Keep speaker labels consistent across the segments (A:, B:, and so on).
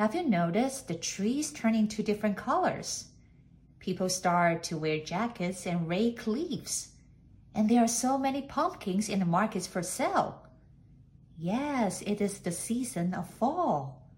A: Have you noticed the trees turn into different colors? People start to wear jackets and rake leaves. And there are so many pumpkins in the markets for sale. Yes, it is the season of fall.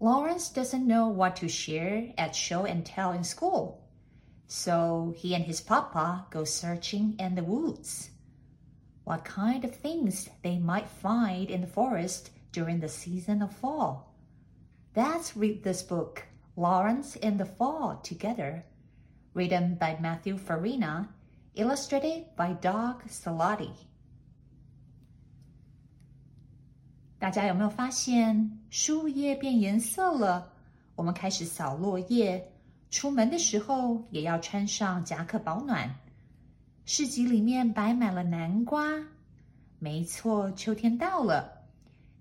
A: Lawrence doesn't know what to share at show and tell in school. So he and his papa go searching in the woods. What kind of things they might find in the forest during the season of fall? Let's read this book, Lawrence in the Fall, together. Written by Matthew Farina, illustrated by Doug Salati. 大家有没有发现树叶变颜色了？我们开始扫落叶，出门的时候也要穿上夹克保暖。市集里面摆满了南瓜，没错，秋天到了。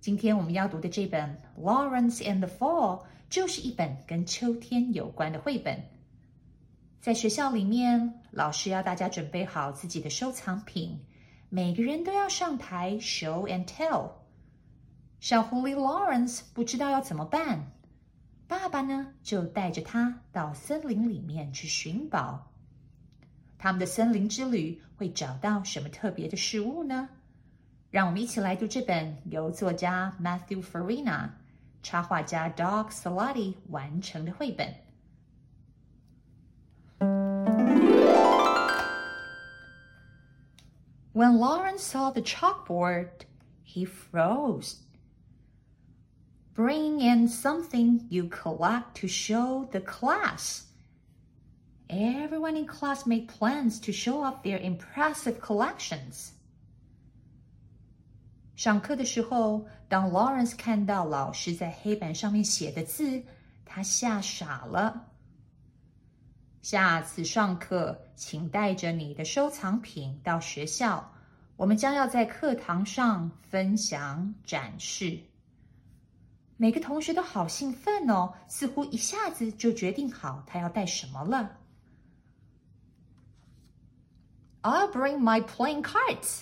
A: 今天我们要读的这本《Lawrence in the Fall》就是一本跟秋天有关的绘本。在学校里面，老师要大家准备好自己的收藏品，每个人都要上台 show and tell。小狐狸 Lawrence 不知道要怎么办，爸爸呢就带着他到森林里面去寻宝。他们的森林之旅会找到什么特别的事物呢？让我们一起来读这本由作家 Matthew Farina、插画家 Salati 完成的绘本。When Lawrence saw the chalkboard, he froze. Bring in something you collect to show the class. Everyone in class made plans to show off their impressive collections. 上课的时候，当 Lawrence 看到老师在黑板上面写的字，他吓傻了。下次上课，请带着你的收藏品到学校，我们将要在课堂上分享展示。每个同学都好兴奋哦，似乎一下子就决定好他要带什么了。I'll bring my playing cards.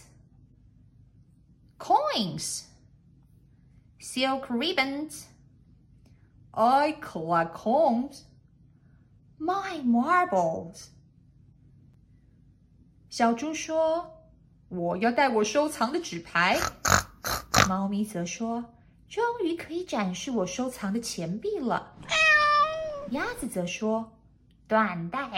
A: Coins, silk ribbons. I collect coins. My marbles. 小猪说：“我要带我收藏的纸牌。”猫咪则说：“终于可以展示我收藏的钱币了。”鸭子则说：“缎带，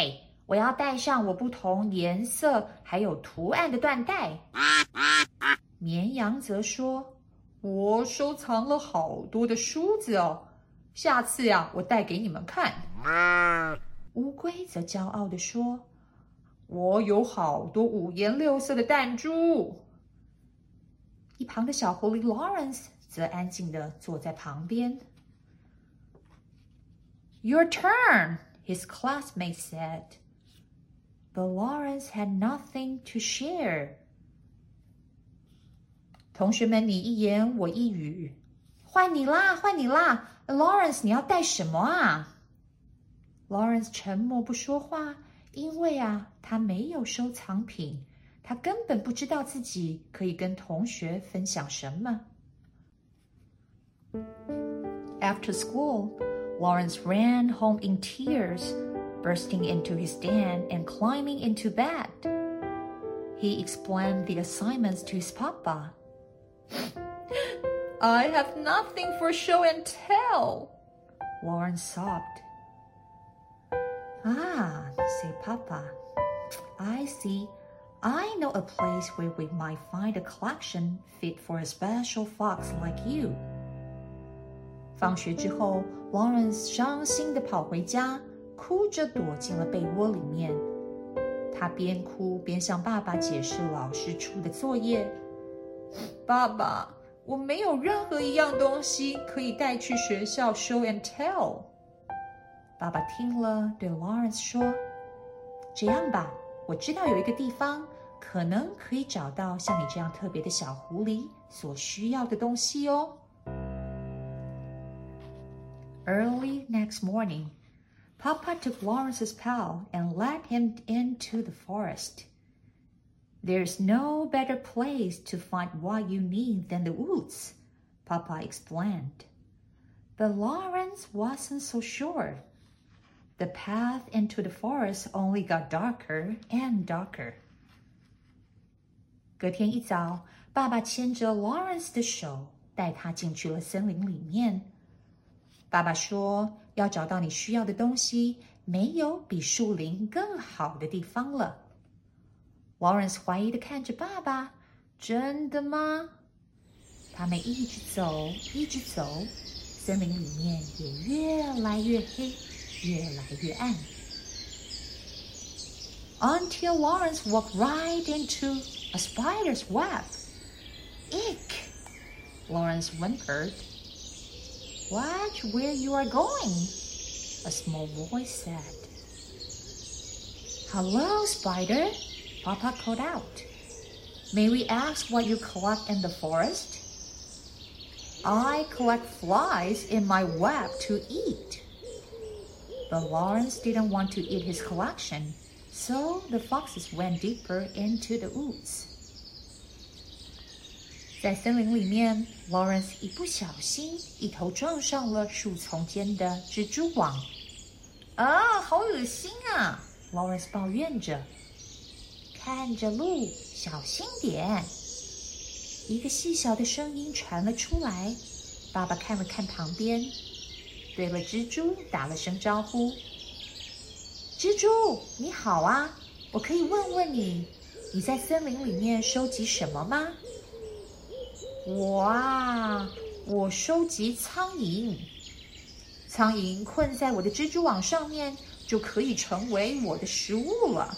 A: 我要带上我不同颜色还有图案的缎带。”绵羊则说：“我收藏了好多的梳子哦，下次呀，我带给你们看。”乌龟则骄傲地说：“我有好多五颜六色的弹珠。”一旁的小狐狸 Lawrence 则安静地坐在旁边。“Your turn,” his classmate said. But Lawrence had nothing to share. 同学们，你一言我一语，换你啦，换你啦，Lawrence，你要带什么啊？Lawrence 沉默不说话，因为啊，他没有收藏品，他根本不知道自己可以跟同学分享什么。After school, Lawrence ran home in tears, bursting into his den and climbing into bed. He explained the assignments to his papa. I have nothing for show and tell, Lawrence sobbed. Ah, said Papa. I see. I know a place where we might find a collection fit for a special fox like you. 放学之后，Lawrence 伤心地跑回家，哭着躲进了被窝里面。他边哭边向爸爸解释老师出的作业爸爸， 我没有任何一样东西可以带去学校 show and tell。爸爸听了，对 Lawrence 说：“这样吧，我知道有一个地方，可能可以找到像你这样特别的小狐狸所需要的东西哦。” Early next morning, Papa took Lawrence's pal and led him into the forest. There's no better place to find what you need than the woods, Papa explained. But Lawrence wasn't so sure. The path into the forest only got darker and darker. 隔天一早，爸爸牵着 Lawrence 的手，带他进去了森林里面。爸爸说：“要找到你需要的东西，没有比树林更好的地方了。” Lawrence 怀疑的看着爸爸：“真的吗？”他们一直走，一直走，森林里面也越来越黑，越来越暗。Until Lawrence walked right into a spider's web. Ick! Lawrence whimpered. Watch where you are going, a small voice said. Hello, spider. Papa called out. May we ask what you collect in the forest? I collect flies in my web to eat. But Lawrence didn't want to eat his collection, so the foxes went deeper into the woods. 在森林里面，Lawrence 一不小心一头撞上了树丛间的蜘蛛网。啊，好恶心啊！Lawrence 抱怨着。 看着路，小心点！一个细小的声音传了出来。爸爸看了看旁边，对了蜘蛛打了声招呼：“蜘蛛，你好啊！我可以问问你，你在森林里面收集什么吗？”“我啊，我收集苍蝇。苍蝇困在我的蜘蛛网上面，就可以成为我的食物了。”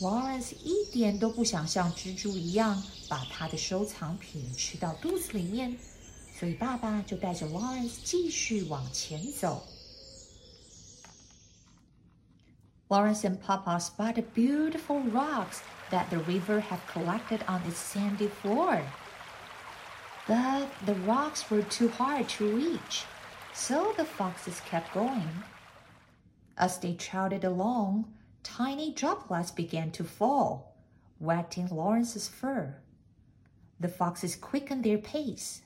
A: Lawrence 一点都不想像蜘蛛一样把他的收藏品吃到肚子里面，所以爸爸就带着 Lawrence 继续往前走。Lawrence and Papa spotted beautiful rocks that the river had collected on its sandy floor. But the rocks were too hard to reach, so the foxes kept going. As they trotted along, Tiny droplets began to fall, wetting Lawrence's fur. The foxes quickened their pace.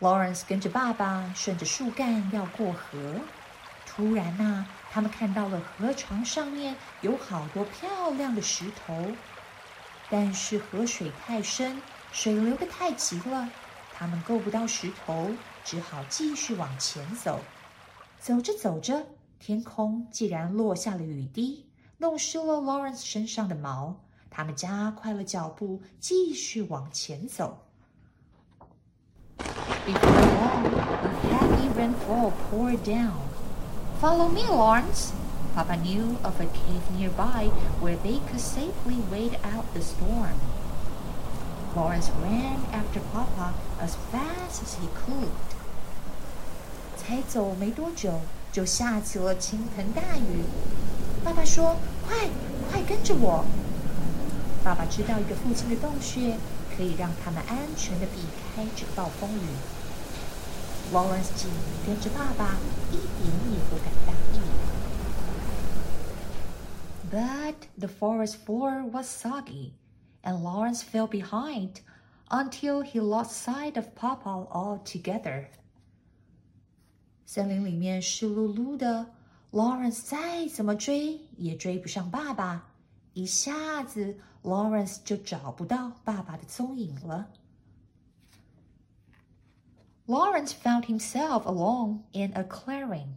A: Lawrence 跟着爸爸顺着树干要过河。突然呐、啊，他们看到了河床上面有好多漂亮的石头，但是河水太深，水流得太急了，他们够不到石头，只好继续往前走。走着走着， 天空竟然落下了雨滴，弄湿了 Lawrence 身上的毛。他们加快了脚步，继续往前走。Before long, a heavy rainfall poured down. Follow me, Lawrence. Papa knew of a cave nearby where they could safely wait out the storm. Lawrence ran after Papa as fast as he could. 才走没多久。 就下起了倾盆大雨。爸爸说：“快，快跟着我！”爸爸知道一个附近的洞穴可以让他们安全的避开这个暴风雨。Lawrence 紧跟着爸爸，一点也不敢大意。But the forest floor was soggy, and Lawrence fell behind until he lost sight of Papa altogether. 森林里面湿漉漉的，Lawrence 再怎么追也追不上爸爸。一下子，Lawrence 就找不到爸爸的踪影了。Lawrence found himself alone in a clearing.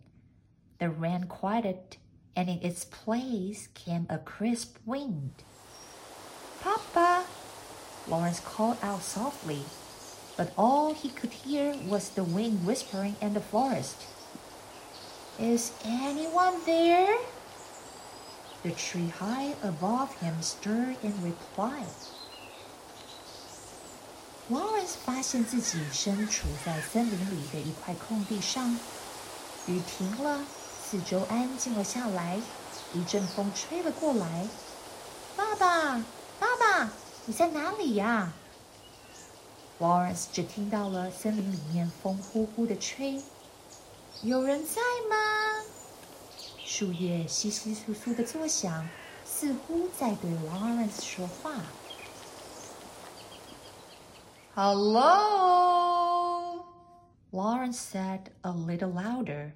A: The rain quieted, and in its place came a crisp wind. Papa! Lawrence called out softly but all he could hear was the wind whispering in the forest. Is anyone there? The tree high above him stirred in reply. Lawrence 发现自己身处在森林里的一块空地上，雨停了，四周安静了下来，一阵风吹了过来。爸爸，爸爸，你在哪里呀 ？Lawrence 只听到了森林里面风呼呼的吹。有人在吗？树叶窸窸窣窣的作响，似乎在对 Lawrence 说话。
B: Hello,
A: Lawrence said a little louder.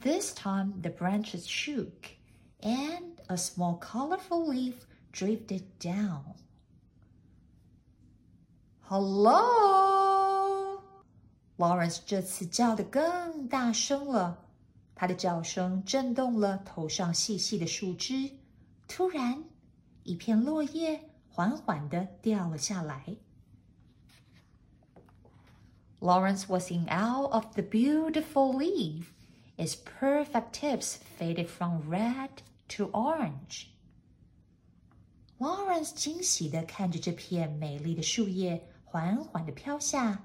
A: This time the branches shook, and a small colorful leaf drifted down.
B: Hello,
A: Lawrence 这次叫得更大声了。他的叫声震动了头上细细的树枝。突然，一片落叶缓缓地掉了下来。Lawrence was in awe of the beautiful leaf. Its perfect tips faded from red to orange. Lawrence 惊喜地看着这片美丽的树叶 缓缓地飘下。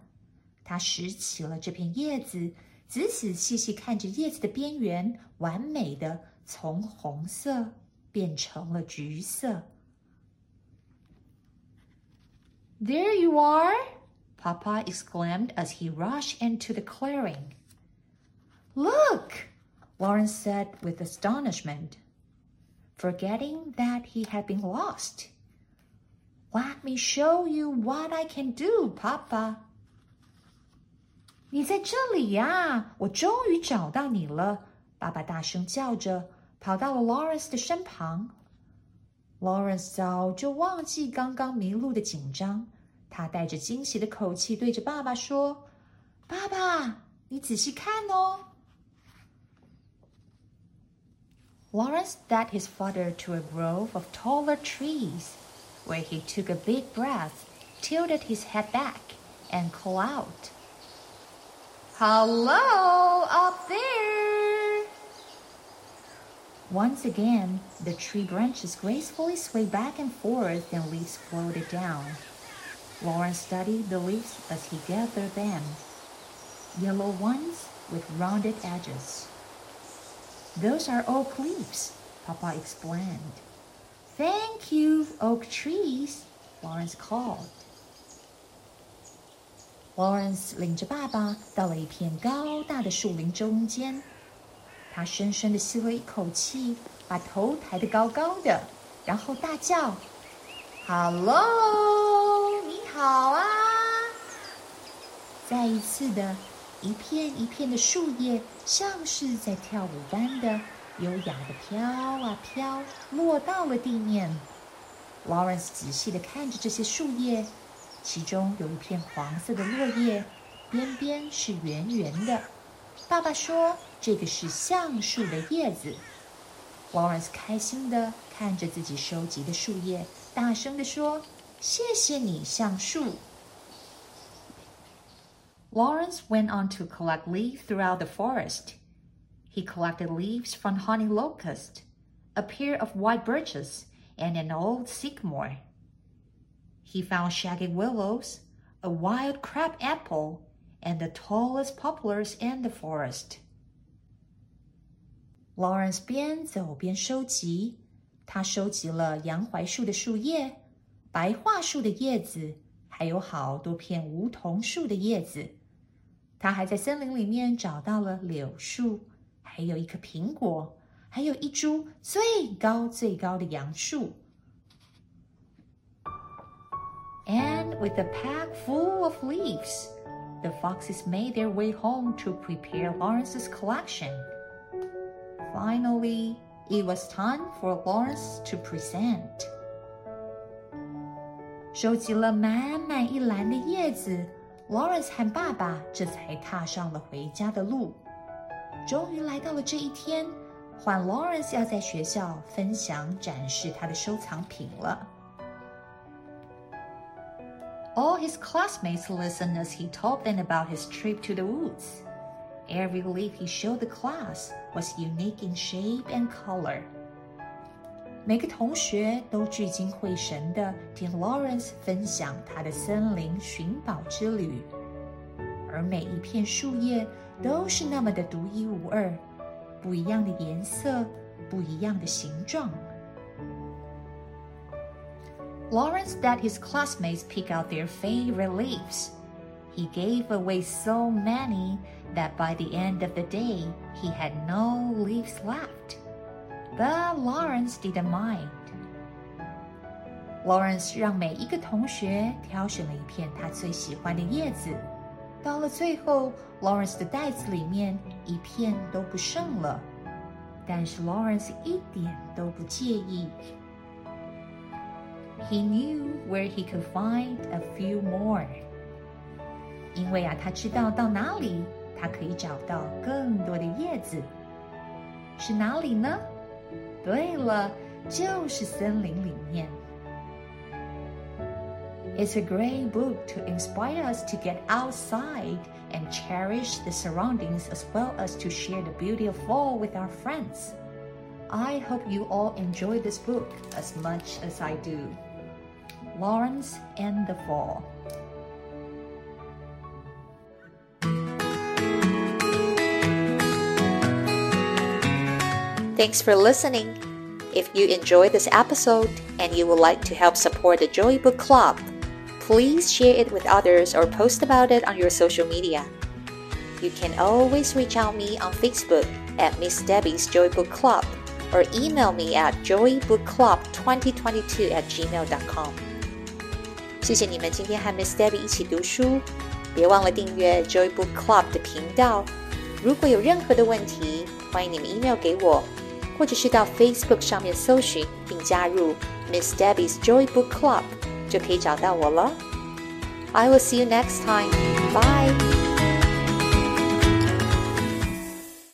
A: 他拾起了这片叶子，仔仔细细看着叶子的边缘，完美的从红色变成了橘色。
B: There you are!
A: Papa exclaimed as he rushed into the clearing.
B: Look!
A: Lawrence said with astonishment, forgetting that he had been lost.
B: Let me show you what I can do, Papa.
A: 你在这里呀！我终于找到你了！爸爸大声叫着，跑到了 Lawrence 的身旁。Lawrence 早就忘记刚刚迷路的紧张，他带着惊喜的口气对着爸爸说：“爸爸，你仔细看哦。” Lawrence led his father to a grove of taller trees, where he took a big breath, tilted his head back, and called out.
B: Hello, up there!
A: Once again, the tree branches gracefully swayed back and forth and leaves floated down. Lawrence studied the leaves as he gathered them. Yellow ones with rounded edges. Those are oak leaves, Papa explained.
B: Thank you, oak trees,
A: Lawrence called. Lawrence 领着爸爸到了一片高大的树林中间，他深深的吸了一口气，把头抬得高高的，然后大叫
B: ：“Hello，你好啊！”
A: 再一次的，一片一片的树叶像是在跳舞般的优雅的飘啊飘，落到了地面。Lawrence 仔细的看着这些树叶。其中有一片黄色的落叶，边边是圆圆的。爸爸说：“这个是橡树的叶子。” Lawrence 开心的看着自己收集的树叶，大声的说：“谢谢你，橡树。” Lawrence went on to collect leaves throughout the forest. He collected leaves from honey locust, a pair of white birches, and an old sycamore. He found shaggy willows, a wild crab apple, and the tallest poplars in the forest. Lawrence 边走边收集，他收集了洋槐树的树叶、白桦树的叶子，还有好多片梧桐树的叶子。他还在森林里面找到了柳树， 还有一棵苹果，还有一株最高最高的杨树。and with a pack full of leaves, the foxes made their way home to prepare Lawrence's collection. Finally, it was time for Lawrence to present. 收集了满满一篮的叶子，Lawrence 和爸爸这才踏上了回家的路。 终于来到了这一天，换 Lawrence 要在学校分享展示他的收藏品了。all his classmates listened as he told them about his trip to the woods. Every leaf he showed the class was unique in shape and color. 每个同学都聚精会神地听 Lawrence 分享他的森林寻宝之旅，而每一片树叶 都是那么的独一无二，不一样的颜色，不一样的形状。Lawrence let his classmates pick out their favorite leaves. He gave away so many that by the end of the day, he had no leaves left. But Lawrence didn't mind. Lawrence 让每一个同学挑选了一片他最喜欢的叶子。 到了最后，Lawrence 的袋子里面一片都不剩了。但是 Lawrence 一点都不介意。He knew where he could find a few more. 因为啊，他知道到哪里他可以找到更多的叶子。是哪里呢？对了，就是森林里面。It's a great book to inspire us to get outside and cherish the surroundings as well as to share the beauty of fall with our friends. I hope you all enjoy this book as much as I do. Lawrence and the Fall.
B: Thanks for listening. If you enjoyed this episode and you would like to help support the Joy Book Club, please share it with others or post about it on your social media. You can always reach out me on Facebook at Miss Debbie's Joy Book Club or email me at joybookclub2022 at gmail.com. 谢谢你们今天和 Miss Debbie 一起读书，别忘了订阅 Joy Book Club 的频道。如果有任何的问题，欢迎你们 email 给我。或者是到 Facebook 上面搜寻并加入 Miss Debbie's Joy Book Club， 就可以找到我了。I will see you next time. Bye.